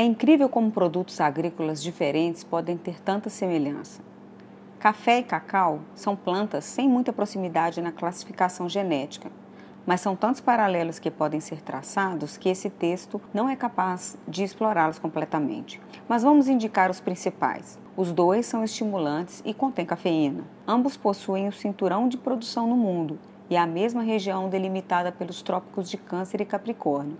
É incrível como produtos agrícolas diferentes podem ter tanta semelhança. Café e cacau são plantas sem muita proximidade na classificação genética, mas são tantos paralelos que podem ser traçados que esse texto não é capaz de explorá-los completamente. Mas vamos indicar os principais. Os dois são estimulantes e contêm cafeína. Ambos possuem o cinturão de produção no mundo e a mesma região delimitada pelos trópicos de Câncer e Capricórnio,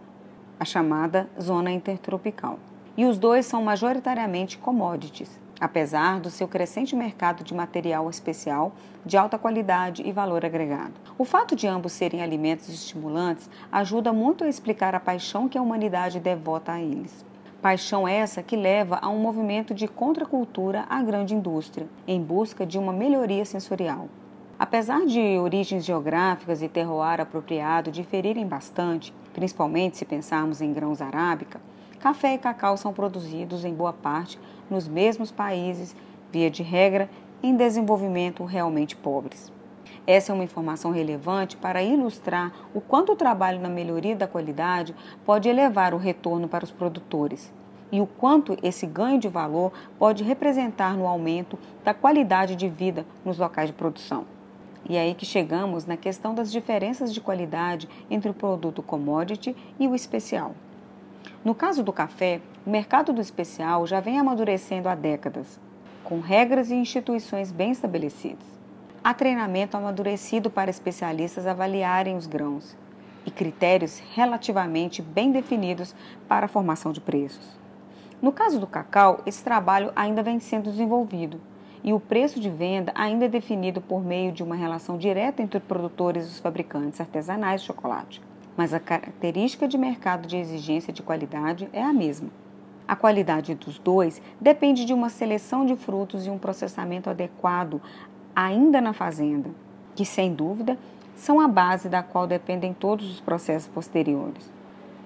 a chamada zona intertropical. E os dois são majoritariamente commodities, apesar do seu crescente mercado de material especial de alta qualidade e valor agregado. O fato de ambos serem alimentos estimulantes ajuda muito a explicar a paixão que a humanidade devota a eles. Paixão essa que leva a um movimento de contracultura à grande indústria, em busca de uma melhoria sensorial. Apesar de origens geográficas e terroir apropriado diferirem bastante, principalmente se pensarmos em grãos arábica, café e cacau são produzidos em boa parte nos mesmos países, via de regra, em desenvolvimento realmente pobres. Essa é uma informação relevante para ilustrar o quanto o trabalho na melhoria da qualidade pode elevar o retorno para os produtores e o quanto esse ganho de valor pode representar no aumento da qualidade de vida nos locais de produção. E é aí que chegamos na questão das diferenças de qualidade entre o produto commodity e o especial. No caso do café, o mercado do especial já vem amadurecendo há décadas, com regras e instituições bem estabelecidas. Há treinamento amadurecido para especialistas avaliarem os grãos e critérios relativamente bem definidos para a formação de preços. No caso do cacau, esse trabalho ainda vem sendo desenvolvido e o preço de venda ainda é definido por meio de uma relação direta entre produtores e os fabricantes artesanais de chocolate. Mas a característica de mercado de exigência de qualidade é a mesma. A qualidade dos dois depende de uma seleção de frutos e um processamento adequado ainda na fazenda, que sem dúvida são a base da qual dependem todos os processos posteriores.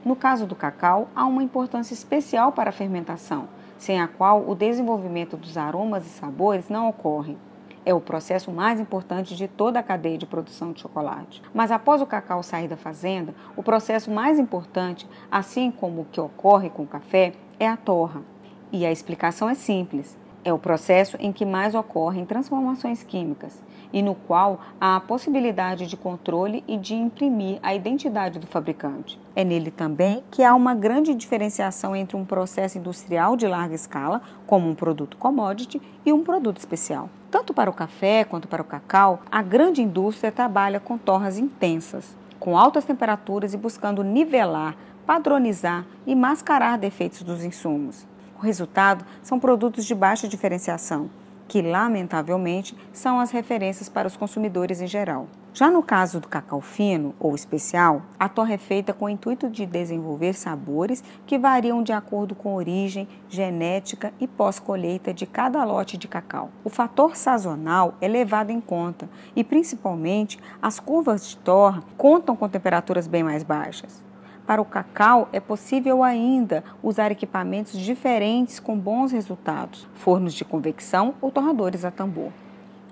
No caso do cacau, há uma importância especial para a fermentação sem a qual o desenvolvimento dos aromas e sabores não ocorre. É o processo mais importante de toda a cadeia de produção de chocolate. Mas após o cacau sair da fazenda, o processo mais importante, assim como o que ocorre com o café, é a torra. E a explicação é simples. É o processo em que mais ocorrem transformações químicas e no qual há a possibilidade de controle e de imprimir a identidade do fabricante. É nele também que há uma grande diferenciação entre um processo industrial de larga escala, como um produto commodity, e um produto especial. Tanto para o café quanto para o cacau, a grande indústria trabalha com torras intensas, com altas temperaturas e buscando nivelar, padronizar e mascarar defeitos dos insumos. O resultado são produtos de baixa diferenciação, que lamentavelmente são as referências para os consumidores em geral. Já no caso do cacau fino ou especial, a torre é feita com o intuito de desenvolver sabores que variam de acordo com origem, genética e pós-colheita de cada lote de cacau. O fator sazonal é levado em conta e, principalmente, as curvas de torra contam com temperaturas bem mais baixas. Para o cacau, é possível ainda usar equipamentos diferentes com bons resultados, fornos de convecção ou torradores a tambor.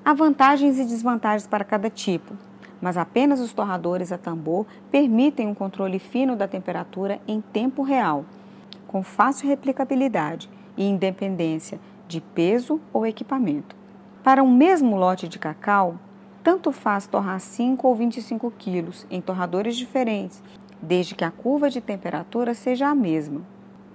Há vantagens e desvantagens para cada tipo, mas apenas os torradores a tambor permitem um controle fino da temperatura em tempo real, com fácil replicabilidade e independência de peso ou equipamento. Para um mesmo lote de cacau, tanto faz torrar 5 ou 25 quilos em torradores diferentes desde que a curva de temperatura seja a mesma.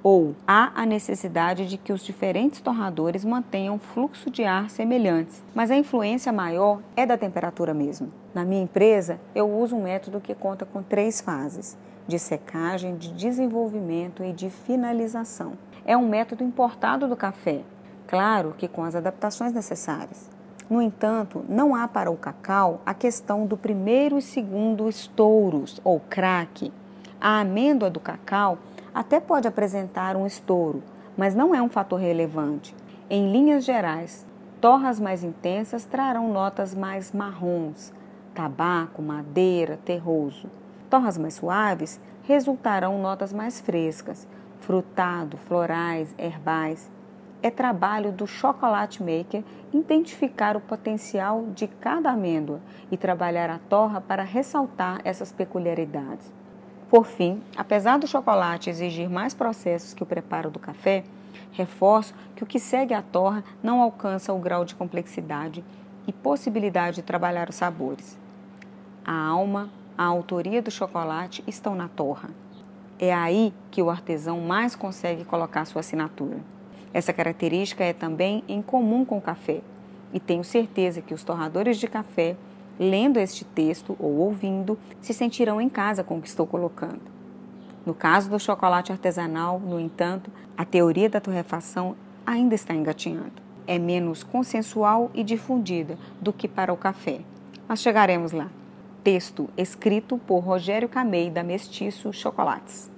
Ou há a necessidade de que os diferentes torradores mantenham fluxo de ar semelhantes, mas a influência maior é da temperatura mesmo. Na minha empresa, eu uso um método que conta com três fases: de secagem, de desenvolvimento e de finalização. É um método importado do café, claro que com as adaptações necessárias. No entanto, não há para o cacau a questão do primeiro e segundo estouros ou craque. A amêndoa do cacau até pode apresentar um estouro, mas não é um fator relevante. Em linhas gerais, torras mais intensas trarão notas mais marrons, tabaco, madeira, terroso. Torras mais suaves resultarão notas mais frescas, frutado, florais, herbais é trabalho do chocolate maker identificar o potencial de cada amêndoa e trabalhar a torra para ressaltar essas peculiaridades. Por fim, apesar do chocolate exigir mais processos que o preparo do café, reforço que o que segue a torra não alcança o grau de complexidade e possibilidade de trabalhar os sabores. A alma, a autoria do chocolate estão na torra. É aí que o artesão mais consegue colocar sua assinatura. Essa característica é também em comum com o café, e tenho certeza que os torradores de café lendo este texto ou ouvindo, se sentirão em casa com o que estou colocando. No caso do chocolate artesanal, no entanto, a teoria da torrefação ainda está engatinhando. É menos consensual e difundida do que para o café. Mas chegaremos lá. Texto escrito por Rogério Camei, da Mestiço Chocolates.